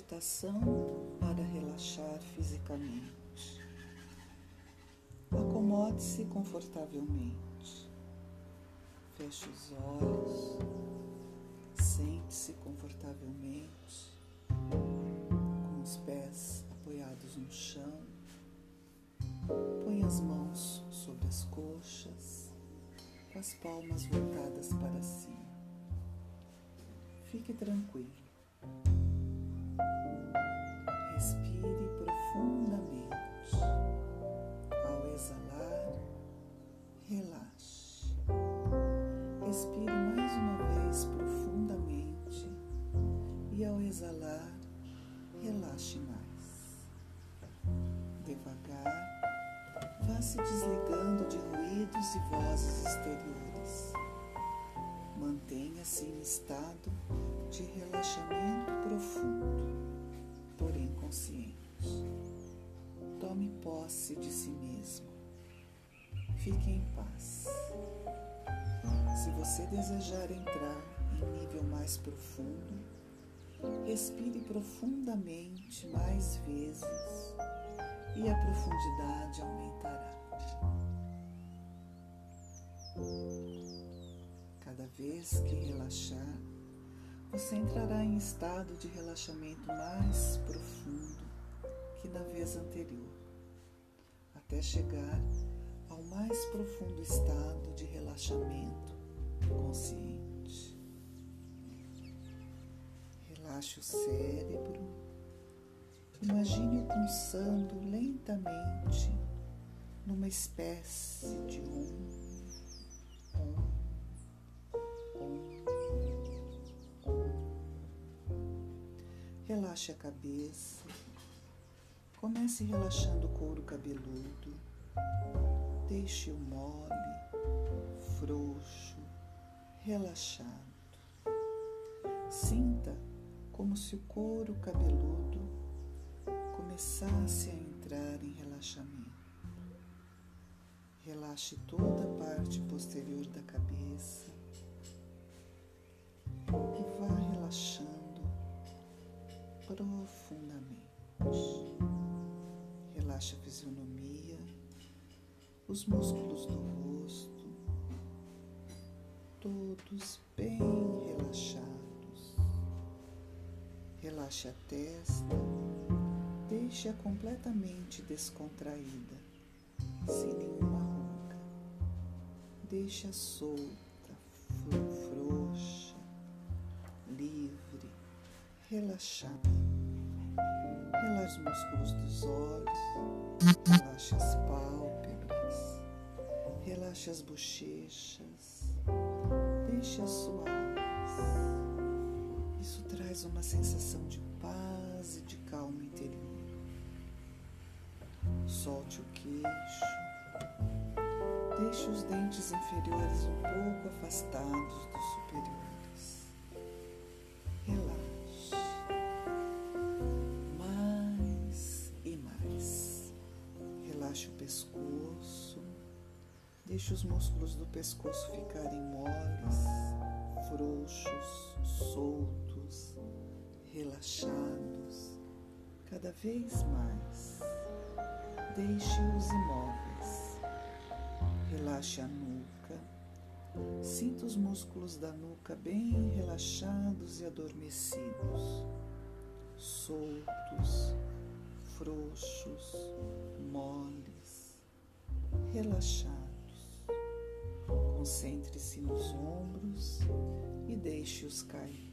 meditação para relaxar fisicamente. Acomode-se confortavelmente. Feche os olhos. Sente-se confortavelmente, com os pés apoiados no chão. Põe as mãos sobre as coxas, com as palmas voltadas para cima. Fique tranquilo. Respire profundamente. Ao exalar, relaxe. Respire mais uma vez profundamente e ao exalar, relaxe mais. Devagar, vá se desligando de ruídos e vozes exteriores. Mantenha-se em estado de relaxamento profundo, porém consciente. Tome posse de si mesmo. Fique em paz. Se você desejar entrar em nível mais profundo, respire profundamente mais vezes e a profundidade aumentará. Cada vez que relaxar, você entrará em estado de relaxamento mais profundo que na vez anterior, até chegar ao mais profundo estado de relaxamento consciente. Relaxe o cérebro, imagine-o pulsando lentamente numa espécie de um Relaxe a cabeça. Comece relaxando o couro cabeludo. Deixe-o mole, frouxo, relaxado. Sinta como se o couro cabeludo começasse a entrar em relaxamento. Relaxe toda a parte posterior da cabeça profundamente. Relaxa a fisionomia, os músculos do rosto, todos bem relaxados. Relaxe a testa, deixe-a completamente descontraída, sem nenhuma ruga. Deixe-a solta, frouxa, livre, relaxada. Os músculos dos olhos, relaxe as pálpebras, relaxe as bochechas, deixe-as suaves. Isso traz uma sensação de paz e de calma interior. Solte o queixo, deixe os dentes inferiores um pouco afastados dos superiores. pescoço. Deixe os músculos do pescoço ficarem moles, frouxos, soltos, relaxados, cada vez mais. Deixe-os imóveis. Relaxe a nuca. Sinta os músculos da nuca bem relaxados e adormecidos, soltos, frouxos, relaxados. Concentre-se nos ombros e deixe-os cair.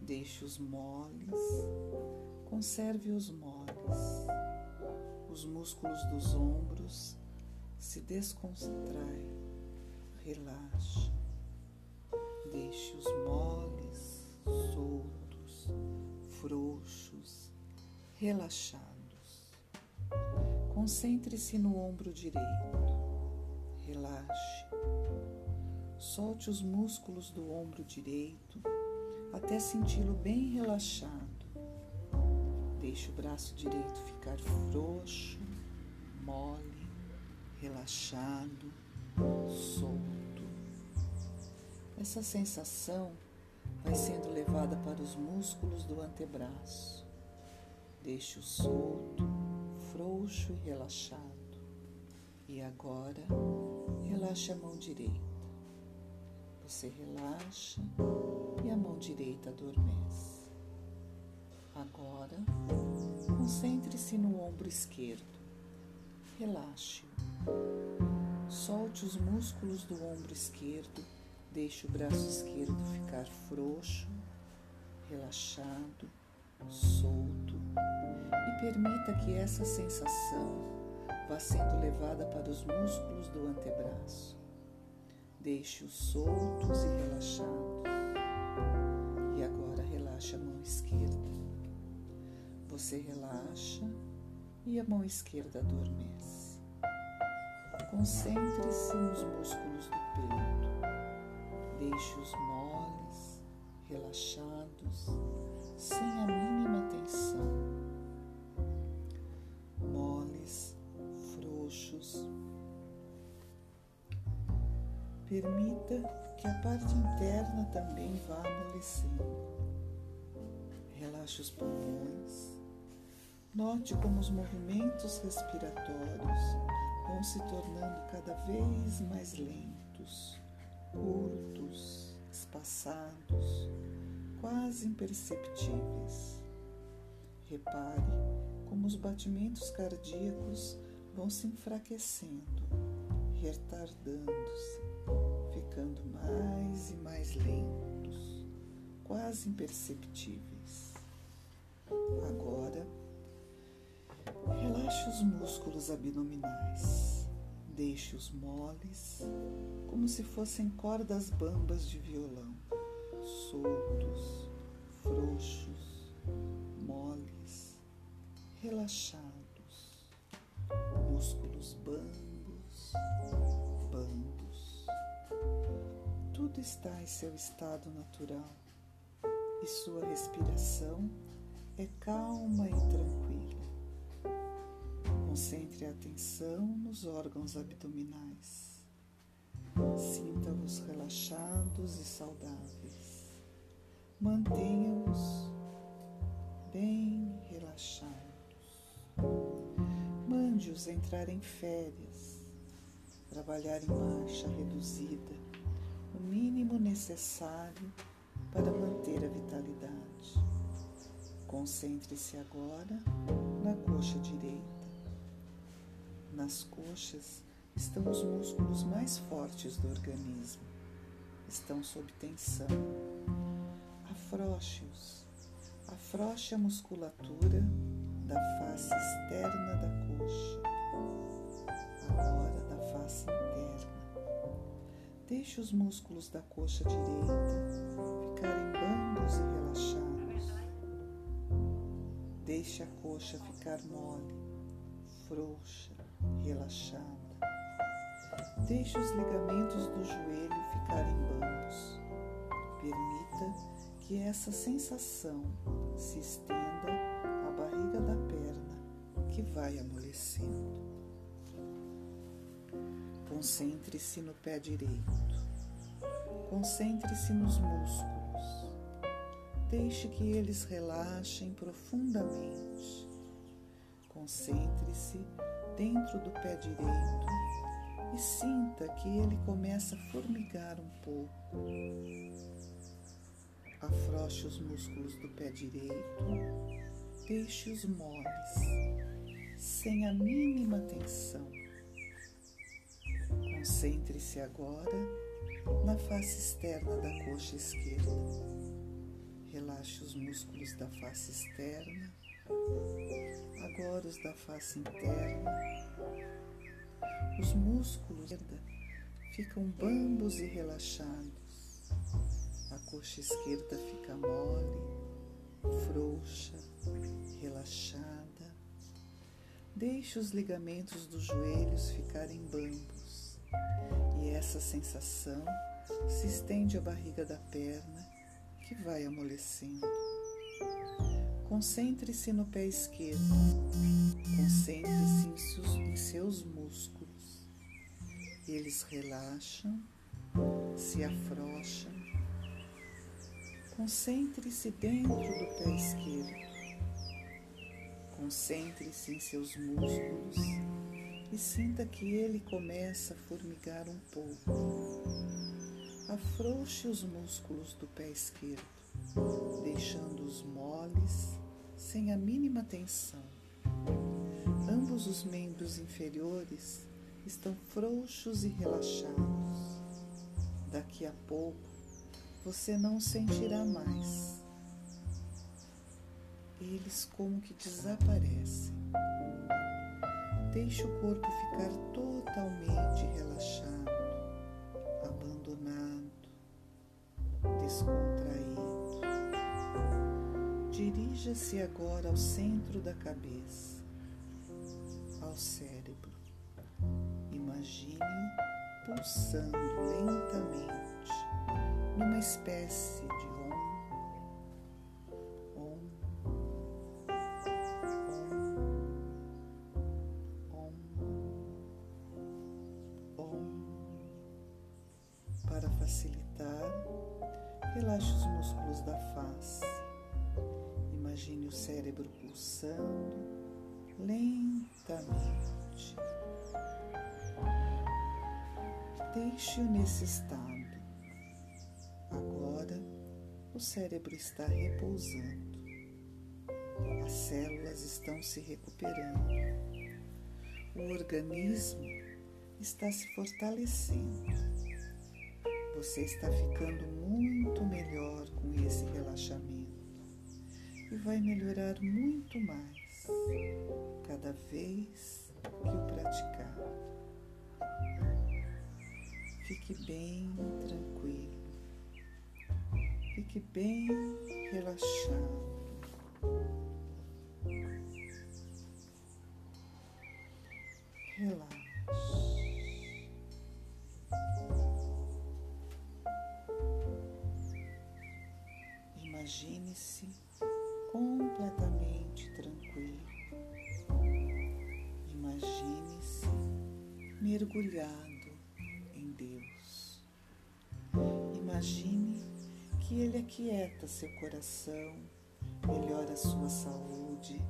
Deixe-os moles, conserve-os moles. Os músculos dos ombros se descontraem, relaxa. Deixe-os moles, soltos, frouxos, relaxados. Concentre-se no ombro direito. Relaxe. Solte os músculos do ombro direito até senti-lo bem relaxado. Deixe o braço direito ficar frouxo, mole, relaxado, solto. Essa sensação vai sendo levada para os músculos do antebraço. Deixe-o solto, frouxo e relaxado. E agora, relaxe a mão direita. Você relaxa e a mão direita adormece. Agora, concentre-se no ombro esquerdo. Relaxe-o. Solte os músculos do ombro esquerdo, deixe o braço esquerdo ficar frouxo, relaxado, solto e permita que essa sensação vá sendo levada para os músculos do antebraço. Deixe-os soltos e relaxados. E agora relaxe a mão esquerda. Você relaxa e a mão esquerda adormece. Concentre-se nos músculos do peito. Deixe-os moles, relaxados, sem a mínima tensão. Moles, frouxos. Permita que a parte interna também vá amolecendo. Relaxe os pulmões. Note como os movimentos respiratórios vão se tornando cada vez mais lentos, curtos, espaçados, quase imperceptíveis. Repare como os batimentos cardíacos vão se enfraquecendo, retardando-se, ficando mais e mais lentos, quase imperceptíveis. Agora, Relaxe os músculos abdominais. Deixe-os moles, como se fossem cordas bambas de violão, soltos, frouxos, moles, relaxados. Músculos bambos, bambos. Tudo está em seu estado natural e sua respiração é calma e tranquila. Concentre a atenção nos órgãos abdominais. Sinta-os relaxados e saudáveis. Mantenha-os bem relaxados. Mande-os entrar em férias, trabalhar em marcha reduzida, o mínimo necessário para manter a vitalidade. Concentre-se agora na coxa direita nas coxas estão os músculos mais fortes do organismo. Estão sob tensão. Afroche-os. Afroche a musculatura da face externa da coxa. Agora da face interna. Deixe os músculos da coxa direita ficarem bambos e relaxados. Deixe a coxa ficar mole, frouxa relaxada. Deixe os ligamentos do joelho ficarem bambos. Permita que essa sensação se estenda à barriga da perna, que vai amolecendo. Concentre-se no pé direito. Concentre-se nos músculos. Deixe que eles relaxem profundamente. Concentre-se dentro do pé direito e sinta que ele começa a formigar um pouco. Afroche os músculos do pé direito, deixe-os moles, sem a mínima tensão. Concentre-se agora na face externa da coxa esquerda. Relaxe os músculos da face externa agora os da face interna. Os músculos ficam bambos e relaxados. Coxa esquerda fica mole, frouxa, relaxada. Deixe os ligamentos dos joelhos ficarem bambos. E essa sensação se estende à barriga da perna, que vai amolecendo. Concentre-se no pé esquerdo. Concentre-se em seus músculos. Eles relaxam, se afrouxam. Concentre-se dentro do pé esquerdo. Concentre-se em seus músculos e sinta que ele começa a formigar um pouco. Afrouxe os músculos do pé esquerdo, deixando-os moles, sem a mínima tensão. Ambos os membros inferiores estão frouxos e relaxados. Daqui a pouco você não sentirá mais. Eles como que desaparecem. Deixe o corpo ficar totalmente relaxado, abandonado, descontraído. Dirija-se agora ao centro da cabeça, ao cérebro. Imagine pulsando lentamente numa espécie de Relaxe os músculos da face. Imagine o cérebro pulsando lentamente. Deixe-o nesse estado. Cérebro está repousando. As células estão se recuperando. O organismo está se fortalecendo. Você está ficando muito melhor com esse relaxamento e vai melhorar muito mais cada vez que o praticar. Fique bem tranquilo, fique bem relaxado. Relaxa. Imagine-se completamente tranquilo. Imagine-se mergulhado aquieta seu coração, melhora sua saúde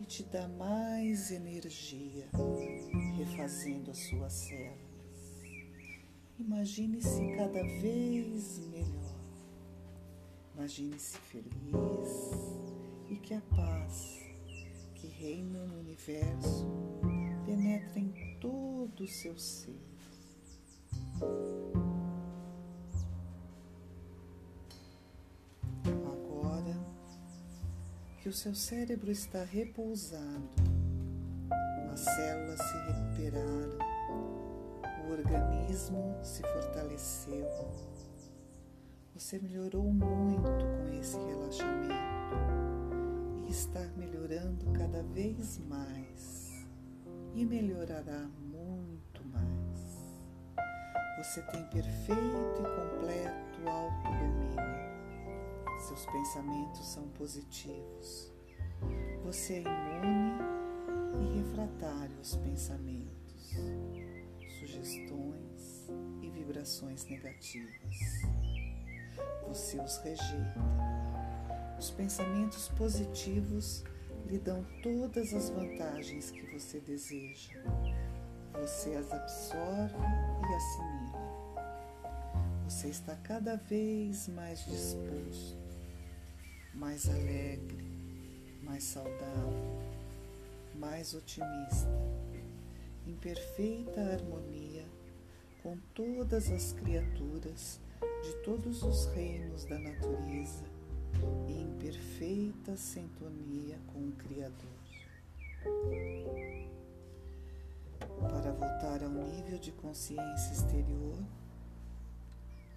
e te dá mais energia, refazendo as suas células. Imagine-se cada vez melhor Imagine-se feliz e que a paz que reina no universo penetra em todo o seu ser. Que o seu cérebro está repousado, as células se recuperaram, o organismo se fortaleceu você melhorou muito com esse relaxamento e está melhorando cada vez mais e melhorará muito mais. Você tem perfeito e completo autodomínio. Seus pensamentos são positivos. Você é imune e refratário aos pensamentos, sugestões e vibrações negativas você os rejeita. Os pensamentos positivos lhe dão todas as vantagens que você deseja. Você as absorve e assimila. Você está cada vez mais disposto, mais alegre, mais saudável, mais otimista, em perfeita harmonia com todas as criaturas de todos os reinos da natureza e em perfeita sintonia com o Criador. Para voltar ao nível de consciência exterior,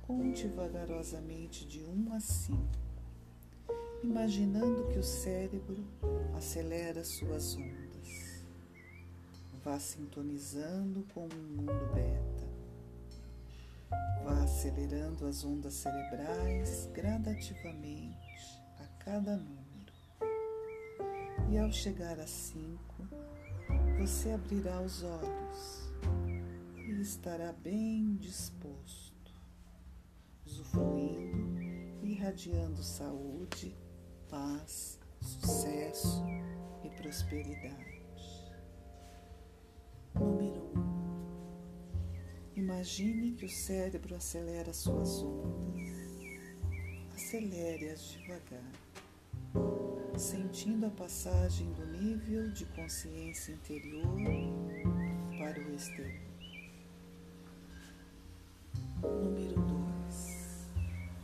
conte vagarosamente de 1 a 5, imaginando que o cérebro acelera suas ondas. Vá sintonizando com o mundo beta Vá acelerando as ondas cerebrais gradativamente a cada número. E ao chegar a cinco, você abrirá os olhos e estará bem disposto, usufruindo e irradiando saúde, paz, sucesso e prosperidade. Número 1. Um, imagine que o cérebro acelera suas ondas. Acelere-as devagar, sentindo a passagem do nível de consciência interior para o exterior. Número 2.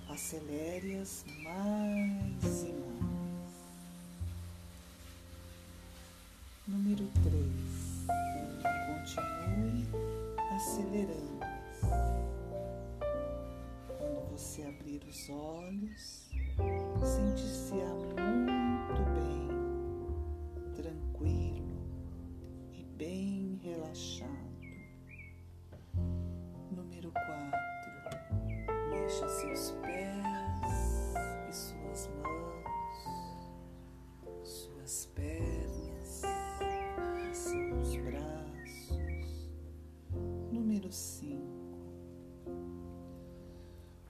Acelere-as mais e mais. Você abrir os olhos, sente-se-á muito bem, tranquilo e bem relaxado.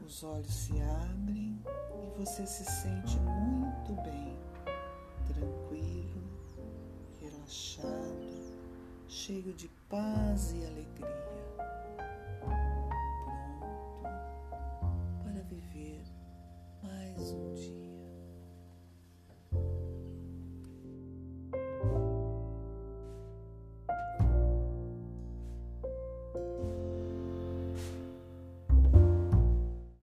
Os olhos se abrem e você se sente muito bem, tranquilo, relaxado, cheio de paz e alegria. viver mais um dia.